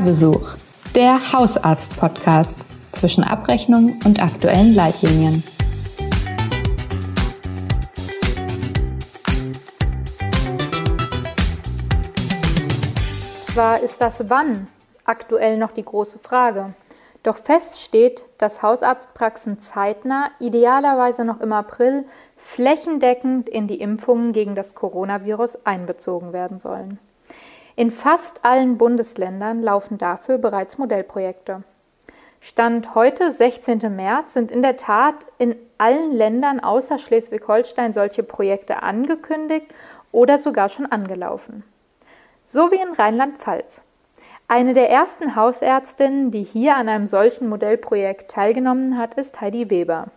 Hörbesuch, der Hausarzt-Podcast zwischen Abrechnung und aktuellen Leitlinien. Zwar ist das Wann aktuell noch die große Frage, doch fest steht, dass Hausarztpraxen zeitnah, idealerweise noch im April, flächendeckend in die Impfungen gegen das Coronavirus einbezogen werden sollen. In fast allen Bundesländern laufen dafür bereits Modellprojekte. Stand heute, 16. März, sind in der Tat in allen Ländern außer Schleswig-Holstein solche Projekte angekündigt oder sogar schon angelaufen. So wie in Rheinland-Pfalz. Eine der ersten Hausärztinnen, die hier an einem solchen Modellprojekt teilgenommen hat, ist Heidi Weber.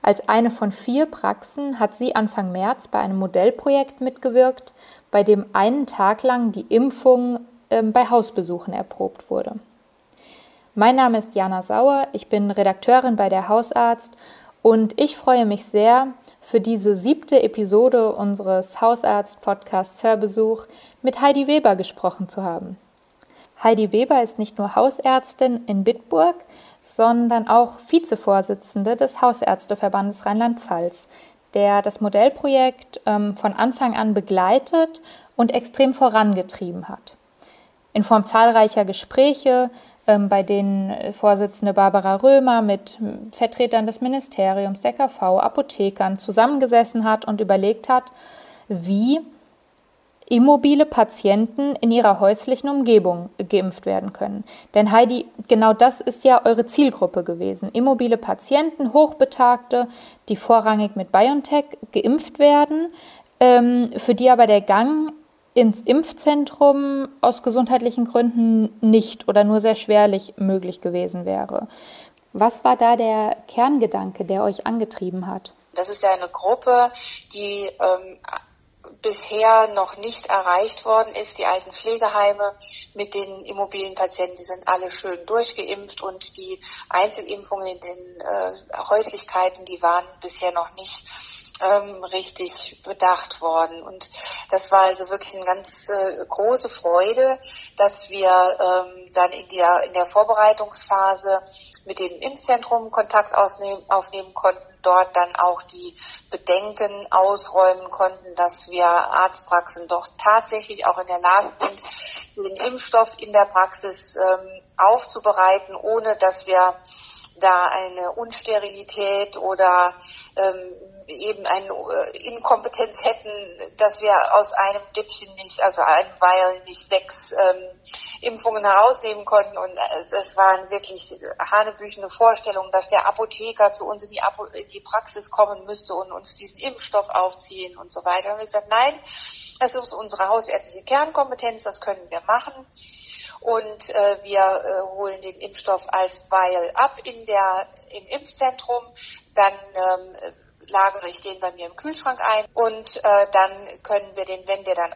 Als eine von vier Praxen hat sie Anfang März bei einem Modellprojekt mitgewirkt, bei dem einen Tag lang die Impfung äh, bei Hausbesuchen erprobt wurde. Mein Name ist Jana Sauer, ich bin Redakteurin bei der Hausarzt und ich freue mich sehr, für diese siebte Episode unseres Hausarzt-Podcasts Hörbesuch mit Heidi Weber gesprochen zu haben. Heidi Weber ist nicht nur Hausärztin in Bitburg, sondern auch Vizevorsitzende des Hausärzteverbandes Rheinland-Pfalz, der das Modellprojekt ähm, von Anfang an begleitet und extrem vorangetrieben hat. In Form zahlreicher Gespräche, ähm, bei denen Vorsitzende Barbara Römer mit Vertretern des Ministeriums, der KV, Apothekern zusammengesessen hat und überlegt hat, wie immobile Patienten in ihrer häuslichen Umgebung geimpft werden können. Denn Heidi, genau das ist ja eure Zielgruppe gewesen. Immobile Patienten, Hochbetagte, die vorrangig mit BioNTech geimpft werden, ähm, für die aber der Gang ins Impfzentrum aus gesundheitlichen Gründen nicht oder nur sehr schwerlich möglich gewesen wäre. Was war da der Kerngedanke, der euch angetrieben hat? Das ist ja eine Gruppe, die ähm, bisher noch nicht erreicht worden ist. Die alten Pflegeheime mit den Immobilienpatienten, die sind alle schön durchgeimpft und die Einzelimpfungen in den äh, Häuslichkeiten, die waren bisher noch nicht ähm, richtig bedacht worden. Und das war also wirklich eine ganz äh, große Freude, dass wir ähm, dann in der, in der Vorbereitungsphase mit dem Impfzentrum Kontakt ausnehmen, aufnehmen konnten dort dann auch die Bedenken ausräumen konnten, dass wir Arztpraxen doch tatsächlich auch in der Lage sind, den Impfstoff in der Praxis ähm, aufzubereiten, ohne dass wir da eine Unsterilität oder ähm, eben eine äh, Inkompetenz hätten, dass wir aus einem Dippchen nicht, also einem Weil nicht sechs ähm, Impfungen herausnehmen konnten. Und es, es waren wirklich hanebüchene Vorstellungen, dass der Apotheker zu uns in die, Apo in die Praxis kommen müsste und uns diesen Impfstoff aufziehen und so weiter. Und wir gesagt, nein, das ist unsere hausärztliche Kernkompetenz, das können wir machen und äh, wir äh, holen den Impfstoff als Vial ab in der, im Impfzentrum. Dann ähm, lagere ich den bei mir im Kühlschrank ein und äh, dann können wir den, wenn der dann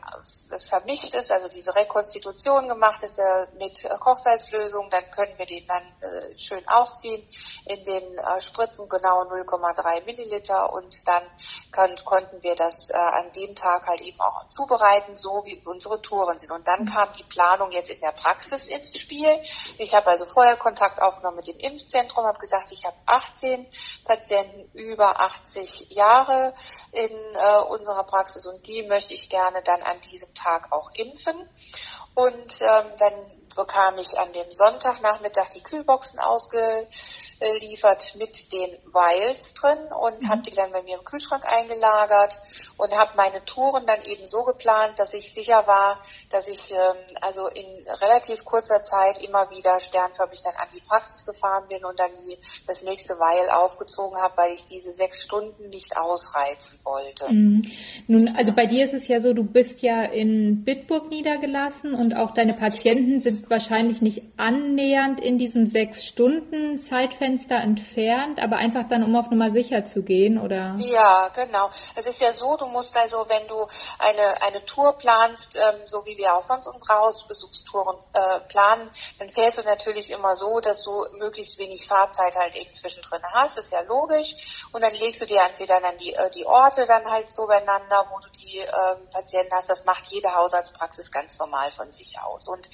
vermischt ist, also diese Rekonstitution gemacht ist äh, mit Kochsalzlösung, dann können wir den dann äh, schön aufziehen in den äh, Spritzen genau 0,3 Milliliter und dann können, konnten wir das äh, an dem Tag halt eben auch zubereiten, so wie unsere Touren sind. Und dann kam die Planung jetzt in der Praxis ins Spiel. Ich habe also vorher Kontakt aufgenommen mit dem Impfzentrum, habe gesagt, ich habe 18 Patienten über 80 30 Jahre in äh, unserer Praxis und die möchte ich gerne dann an diesem Tag auch impfen. Und ähm, dann bekam ich an dem Sonntagnachmittag die Kühlboxen ausgeliefert mit den Vials drin und mhm. habe die dann bei mir im Kühlschrank eingelagert und habe meine Touren dann eben so geplant, dass ich sicher war, dass ich ähm, also in relativ kurzer Zeit immer wieder sternförmig dann an die Praxis gefahren bin und dann die, das nächste Vial aufgezogen habe, weil ich diese sechs Stunden nicht ausreizen wollte. Mhm. Nun, also bei dir ist es ja so, du bist ja in Bitburg niedergelassen und auch deine Patienten sind wahrscheinlich nicht annähernd in diesem sechs Stunden Zeitfenster entfernt, aber einfach dann, um auf Nummer sicher zu gehen, oder? Ja, genau. Es ist ja so, du musst also, wenn du eine, eine Tour planst, ähm, so wie wir auch sonst unsere Hausbesuchstouren äh, planen, dann fährst du natürlich immer so, dass du möglichst wenig Fahrzeit halt eben zwischendrin hast, ist ja logisch. Und dann legst du dir entweder dann die, äh, die Orte dann halt so beieinander, wo du die äh, Patienten hast. Das macht jede Hausarztpraxis ganz normal von sich aus. Und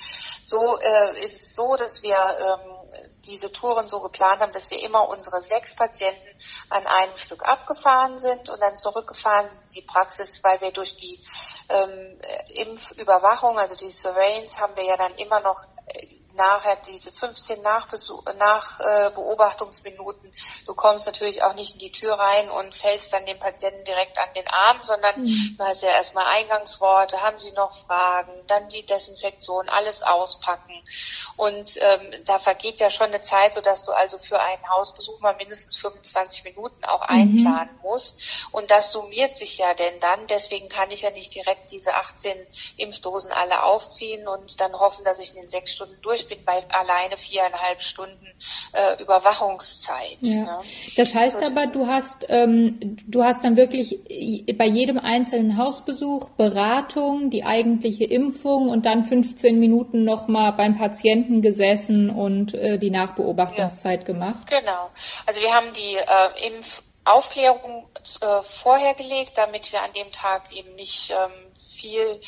so so äh, ist es so, dass wir ähm, diese Touren so geplant haben, dass wir immer unsere sechs Patienten an einem Stück abgefahren sind und dann zurückgefahren sind in die Praxis, weil wir durch die ähm, Impfüberwachung, also die Surveillance, haben wir ja dann immer noch äh, nachher diese 15 Nachbeobachtungsminuten. Du kommst natürlich auch nicht in die Tür rein und fällst dann dem Patienten direkt an den Arm, sondern mhm. du hast ja erstmal Eingangsworte, haben sie noch Fragen, dann die Desinfektion, alles auspacken. Und ähm, da vergeht ja schon eine Zeit, sodass du also für einen Hausbesuch mal mindestens 25 Minuten auch mhm. einplanen musst. Und das summiert sich ja denn dann. Deswegen kann ich ja nicht direkt diese 18 Impfdosen alle aufziehen und dann hoffen, dass ich in den sechs Stunden durch bin bei alleine viereinhalb Stunden äh, Überwachungszeit. Ja. Ne? Das heißt aber, du hast ähm, du hast dann wirklich bei jedem einzelnen Hausbesuch Beratung, die eigentliche Impfung und dann 15 Minuten nochmal beim Patienten gesessen und äh, die Nachbeobachtungszeit ja. gemacht. Genau. Also wir haben die äh, Impfaufklärung äh, vorher gelegt, damit wir an dem Tag eben nicht ähm, viel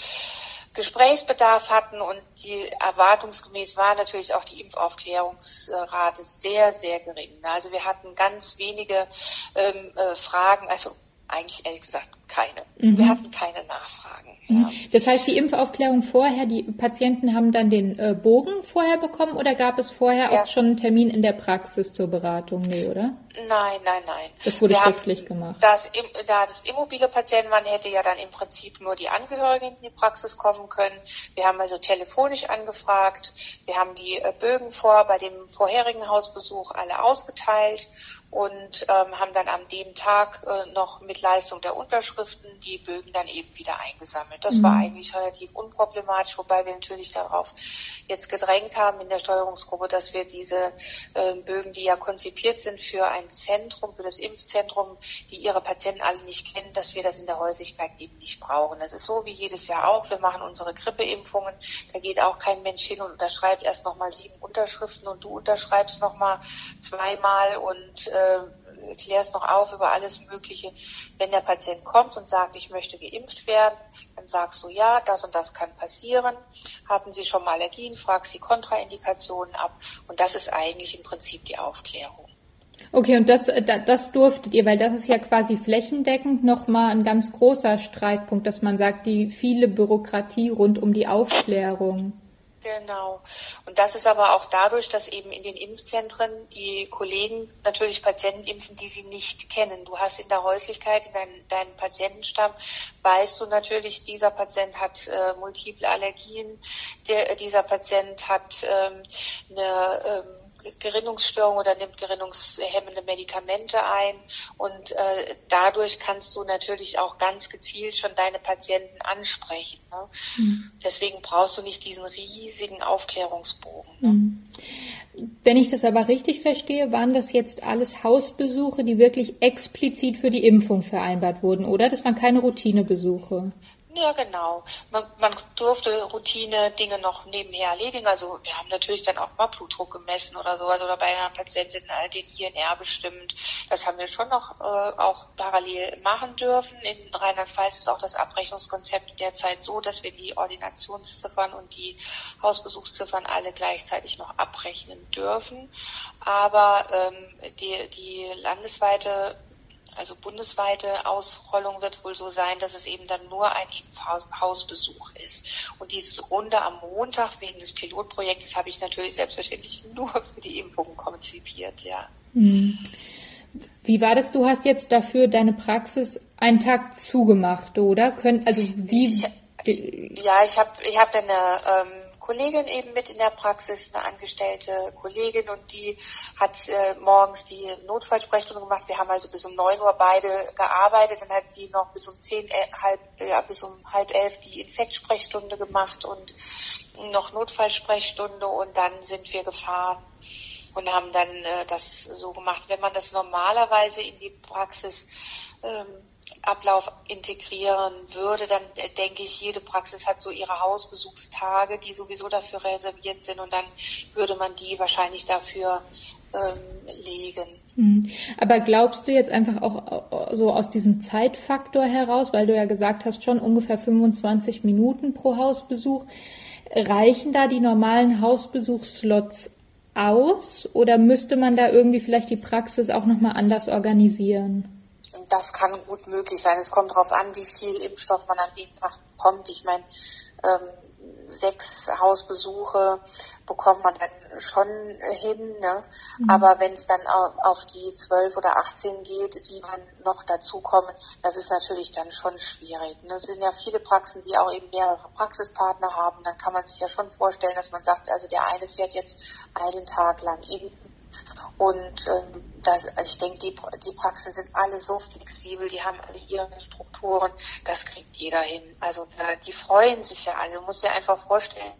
Gesprächsbedarf hatten und die erwartungsgemäß war natürlich auch die Impfaufklärungsrate sehr, sehr gering. Also wir hatten ganz wenige ähm, äh, Fragen, also eigentlich ehrlich gesagt keine. Mhm. Wir hatten keine Nachfragen. Mhm. Ja. Das heißt, die Impfaufklärung vorher, die Patienten haben dann den äh, Bogen vorher bekommen oder gab es vorher ja. auch schon einen Termin in der Praxis zur Beratung? Nee, oder? Nein, nein, nein. Das wurde Wir schriftlich gemacht. Das, da das immobile Patienten waren, hätte ja dann im Prinzip nur die Angehörigen in die Praxis kommen können. Wir haben also telefonisch angefragt. Wir haben die äh, Bögen vor bei dem vorherigen Hausbesuch alle ausgeteilt und ähm, haben dann am dem Tag äh, noch mit Leistung der Unterschriften die Bögen dann eben wieder eingesammelt. Das mhm. war eigentlich relativ unproblematisch, wobei wir natürlich darauf jetzt gedrängt haben in der Steuerungsgruppe, dass wir diese äh, Bögen, die ja konzipiert sind für ein Zentrum, für das Impfzentrum, die ihre Patienten alle nicht kennen, dass wir das in der Häuslichkeit eben nicht brauchen. Das ist so wie jedes Jahr auch. Wir machen unsere Grippeimpfungen. Da geht auch kein Mensch hin und unterschreibt erst nochmal sieben Unterschriften und du unterschreibst nochmal zweimal und äh, äh, klärst noch auf über alles Mögliche. Wenn der Patient kommt und sagt, ich möchte geimpft werden, dann sagst du, ja, das und das kann passieren. Hatten Sie schon mal Allergien, fragst die Kontraindikationen ab. Und das ist eigentlich im Prinzip die Aufklärung. Okay, und das, äh, das durftet ihr, weil das ist ja quasi flächendeckend nochmal ein ganz großer Streitpunkt, dass man sagt, die viele Bürokratie rund um die Aufklärung. Genau. Und das ist aber auch dadurch, dass eben in den Impfzentren die Kollegen natürlich Patienten impfen, die sie nicht kennen. Du hast in der Häuslichkeit, in dein, deinem Patientenstamm, weißt du natürlich, dieser Patient hat äh, multiple Allergien, der, dieser Patient hat ähm, eine ähm, Gerinnungsstörung oder nimmt gerinnungshemmende Medikamente ein und äh, dadurch kannst du natürlich auch ganz gezielt schon deine Patienten ansprechen. Ne? Mhm. Deswegen brauchst du nicht diesen riesigen Aufklärungsbogen. Ne? Mhm. Wenn ich das aber richtig verstehe, waren das jetzt alles Hausbesuche, die wirklich explizit für die Impfung vereinbart wurden, oder? Das waren keine Routinebesuche. Ja, genau. Man, man durfte Routine-Dinge noch nebenher erledigen. Also wir haben natürlich dann auch mal Blutdruck gemessen oder sowas oder bei einer Patientin den INR bestimmt. Das haben wir schon noch äh, auch parallel machen dürfen. In Rheinland-Pfalz ist auch das Abrechnungskonzept derzeit so, dass wir die Ordinationsziffern und die Hausbesuchsziffern alle gleichzeitig noch abrechnen dürfen. Aber ähm, die, die landesweite also bundesweite Ausrollung wird wohl so sein, dass es eben dann nur ein Hausbesuch ist. Und diese Runde am Montag wegen des Pilotprojektes habe ich natürlich selbstverständlich nur für die Impfungen konzipiert, ja. Hm. Wie war das? Du hast jetzt dafür deine Praxis einen Tag zugemacht, oder? Können, also wie? Ja, ich habe ich hab eine ähm, Kollegin eben mit in der Praxis, eine angestellte Kollegin und die hat äh, morgens die Notfallsprechstunde gemacht. Wir haben also bis um neun Uhr beide gearbeitet. Dann hat sie noch bis um zehn, äh, halb, ja, bis um halb elf die Infektsprechstunde gemacht und noch Notfallsprechstunde und dann sind wir gefahren und haben dann äh, das so gemacht. Wenn man das normalerweise in die Praxis ähm, Ablauf integrieren würde, dann äh, denke ich, jede Praxis hat so ihre Hausbesuchstage, die sowieso dafür reserviert sind und dann würde man die wahrscheinlich dafür ähm, legen. Hm. Aber glaubst du jetzt einfach auch so aus diesem Zeitfaktor heraus, weil du ja gesagt hast, schon ungefähr 25 Minuten pro Hausbesuch, Reichen da die normalen Hausbesuchsslots aus oder müsste man da irgendwie vielleicht die Praxis auch nochmal anders organisieren? Das kann gut möglich sein. Es kommt darauf an, wie viel Impfstoff man an dem Tag bekommt. Ich meine, ähm, sechs Hausbesuche bekommt man dann schon hin. Ne? Mhm. Aber wenn es dann auf die zwölf oder 18 geht, die dann noch dazukommen, das ist natürlich dann schon schwierig. Ne? Es sind ja viele Praxen, die auch eben mehrere Praxispartner haben. Dann kann man sich ja schon vorstellen, dass man sagt, also der eine fährt jetzt einen Tag lang impfen und ähm, das, also ich denke, die, die Praxen sind alle so flexibel, die haben alle ihre Strukturen, das kriegt jeder hin. Also äh, die freuen sich ja alle. Du musst dir einfach vorstellen,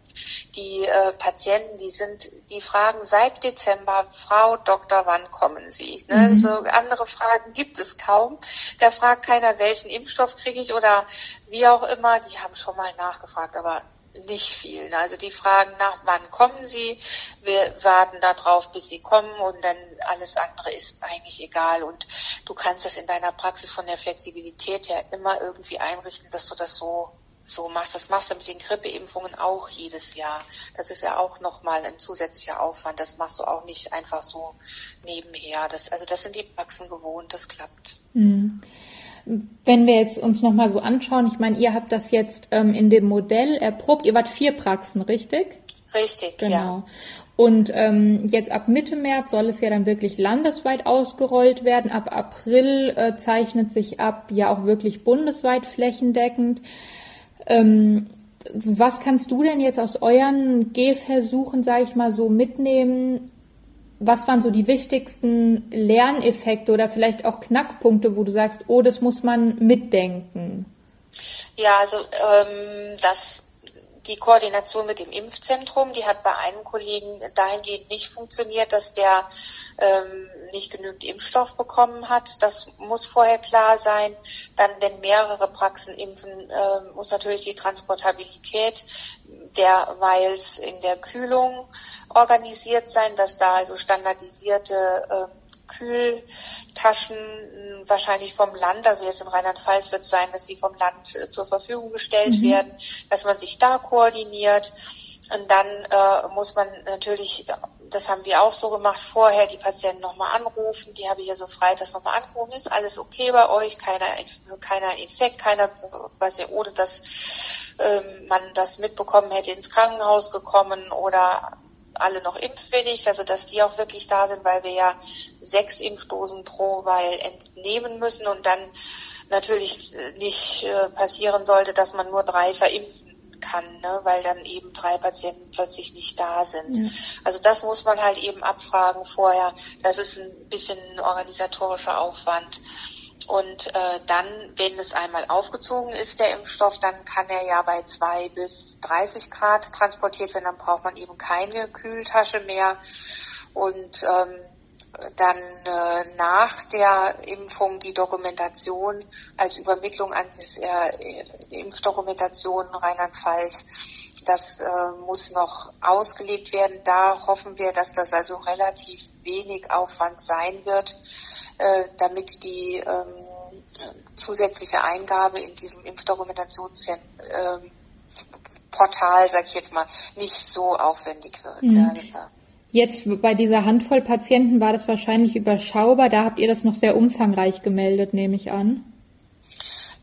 die äh, Patienten, die sind, die fragen seit Dezember, Frau Doktor, wann kommen Sie? Ne? Mhm. So andere Fragen gibt es kaum. Da fragt keiner, welchen Impfstoff kriege ich oder wie auch immer. Die haben schon mal nachgefragt, aber nicht viel. Also die fragen nach, wann kommen sie? Wir warten darauf, bis sie kommen und dann alles andere ist eigentlich egal. Und du kannst das in deiner Praxis von der Flexibilität her immer irgendwie einrichten, dass du das so so machst. Das machst du mit den Grippeimpfungen auch jedes Jahr. Das ist ja auch nochmal ein zusätzlicher Aufwand. Das machst du auch nicht einfach so nebenher. Das, also das sind die Praxen gewohnt, das klappt. Mhm. Wenn wir jetzt uns nochmal so anschauen, ich meine, ihr habt das jetzt ähm, in dem Modell erprobt. Ihr wart vier Praxen, richtig? Richtig, genau. Ja. Und ähm, jetzt ab Mitte März soll es ja dann wirklich landesweit ausgerollt werden. Ab April äh, zeichnet sich ab, ja auch wirklich bundesweit flächendeckend. Ähm, was kannst du denn jetzt aus euren Gehversuchen, sage ich mal, so mitnehmen? Was waren so die wichtigsten Lerneffekte oder vielleicht auch Knackpunkte, wo du sagst, oh, das muss man mitdenken? Ja, also ähm, das die Koordination mit dem Impfzentrum, die hat bei einem Kollegen dahingehend nicht funktioniert, dass der ähm, nicht genügend Impfstoff bekommen hat. Das muss vorher klar sein. Dann, wenn mehrere Praxen impfen, äh, muss natürlich die Transportabilität derweils in der Kühlung organisiert sein, dass da also standardisierte äh, Kühltaschen äh, wahrscheinlich vom Land, also jetzt in Rheinland-Pfalz wird es sein, dass sie vom Land äh, zur Verfügung gestellt mhm. werden, dass man sich da koordiniert. Und dann äh, muss man natürlich, das haben wir auch so gemacht, vorher die Patienten nochmal anrufen. Die habe ich ja so frei, das nochmal angerufen. Ist alles okay bei euch? Keiner, keiner Infekt, keiner, was ja ohne dass ähm, man das mitbekommen hätte, ins Krankenhaus gekommen oder alle noch impfwillig, also dass die auch wirklich da sind, weil wir ja sechs Impfdosen pro Weil entnehmen müssen und dann natürlich nicht äh, passieren sollte, dass man nur drei verimpfen kann, ne, weil dann eben drei Patienten plötzlich nicht da sind. Ja. Also das muss man halt eben abfragen vorher. Das ist ein bisschen ein organisatorischer Aufwand. Und äh, dann, wenn es einmal aufgezogen ist, der Impfstoff, dann kann er ja bei zwei bis 30 Grad transportiert werden. Dann braucht man eben keine Kühltasche mehr. Und ähm, dann äh, nach der Impfung die Dokumentation als Übermittlung an die äh, Impfdokumentation Rheinland-Pfalz. Das äh, muss noch ausgelegt werden. Da hoffen wir, dass das also relativ wenig Aufwand sein wird äh, damit die ähm, zusätzliche Eingabe in diesem Impfdokumentationsportal, ähm, sag ich jetzt mal, nicht so aufwendig wird. Mhm. Ja, Jetzt bei dieser Handvoll Patienten war das wahrscheinlich überschaubar. Da habt ihr das noch sehr umfangreich gemeldet, nehme ich an.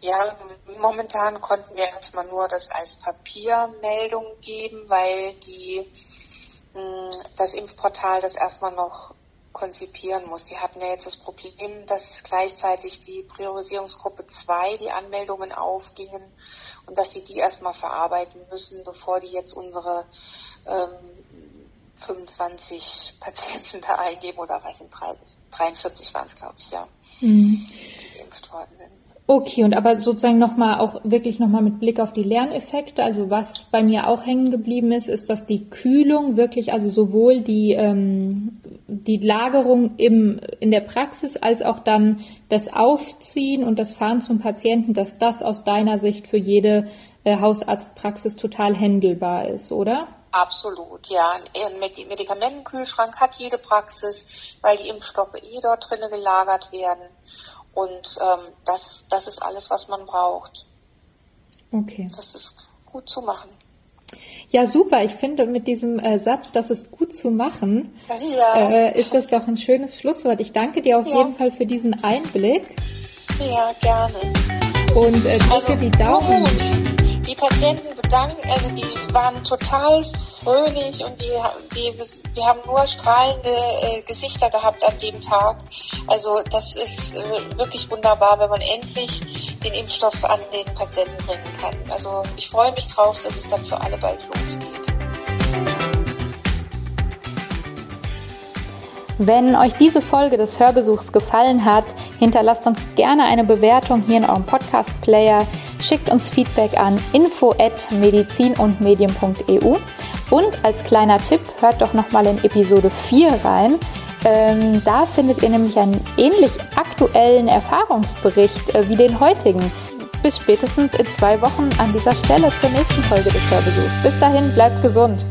Ja, momentan konnten wir erstmal nur das als Papiermeldung geben, weil die mh, das Impfportal das erstmal noch konzipieren muss. Die hatten ja jetzt das Problem, dass gleichzeitig die Priorisierungsgruppe 2 die Anmeldungen aufgingen und dass die die erstmal verarbeiten müssen, bevor die jetzt unsere ähm, 25 Patienten da eingeben oder was sind 43 waren es, glaube ich, ja, mhm. die geimpft worden sind. Okay, und aber sozusagen nochmal auch wirklich nochmal mit Blick auf die Lerneffekte. Also was bei mir auch hängen geblieben ist, ist, dass die Kühlung wirklich, also sowohl die, ähm, die Lagerung im, in der Praxis als auch dann das Aufziehen und das Fahren zum Patienten, dass das aus deiner Sicht für jede äh, Hausarztpraxis total händelbar ist, oder? Absolut, ja. Ein Medikamentenkühlschrank hat jede Praxis, weil die Impfstoffe eh dort drinnen gelagert werden. Und ähm, das, das ist alles, was man braucht. Okay. Das ist gut zu machen. Ja, super. Ich finde, mit diesem äh, Satz, das ist gut zu machen, ja. äh, ist das doch ein schönes Schlusswort. Ich danke dir auf ja. jeden Fall für diesen Einblick. Ja, gerne. Und äh, drücke also, die Daumen. Gut. Die Patienten bedanken, also die waren total fröhlich und die, die, wir haben nur strahlende äh, Gesichter gehabt an dem Tag. Also das ist äh, wirklich wunderbar, wenn man endlich den Impfstoff an den Patienten bringen kann. Also ich freue mich drauf, dass es dann für alle bald losgeht. Wenn euch diese Folge des Hörbesuchs gefallen hat, hinterlasst uns gerne eine Bewertung hier in eurem Podcast-Player, schickt uns Feedback an info@medizinundmedien.eu und als kleiner Tipp, hört doch nochmal in Episode 4 rein. Ähm, da findet ihr nämlich einen ähnlich aktuellen Erfahrungsbericht äh, wie den heutigen. Bis spätestens in zwei Wochen an dieser Stelle zur nächsten Folge des Hörbesuchs. Bis dahin, bleibt gesund.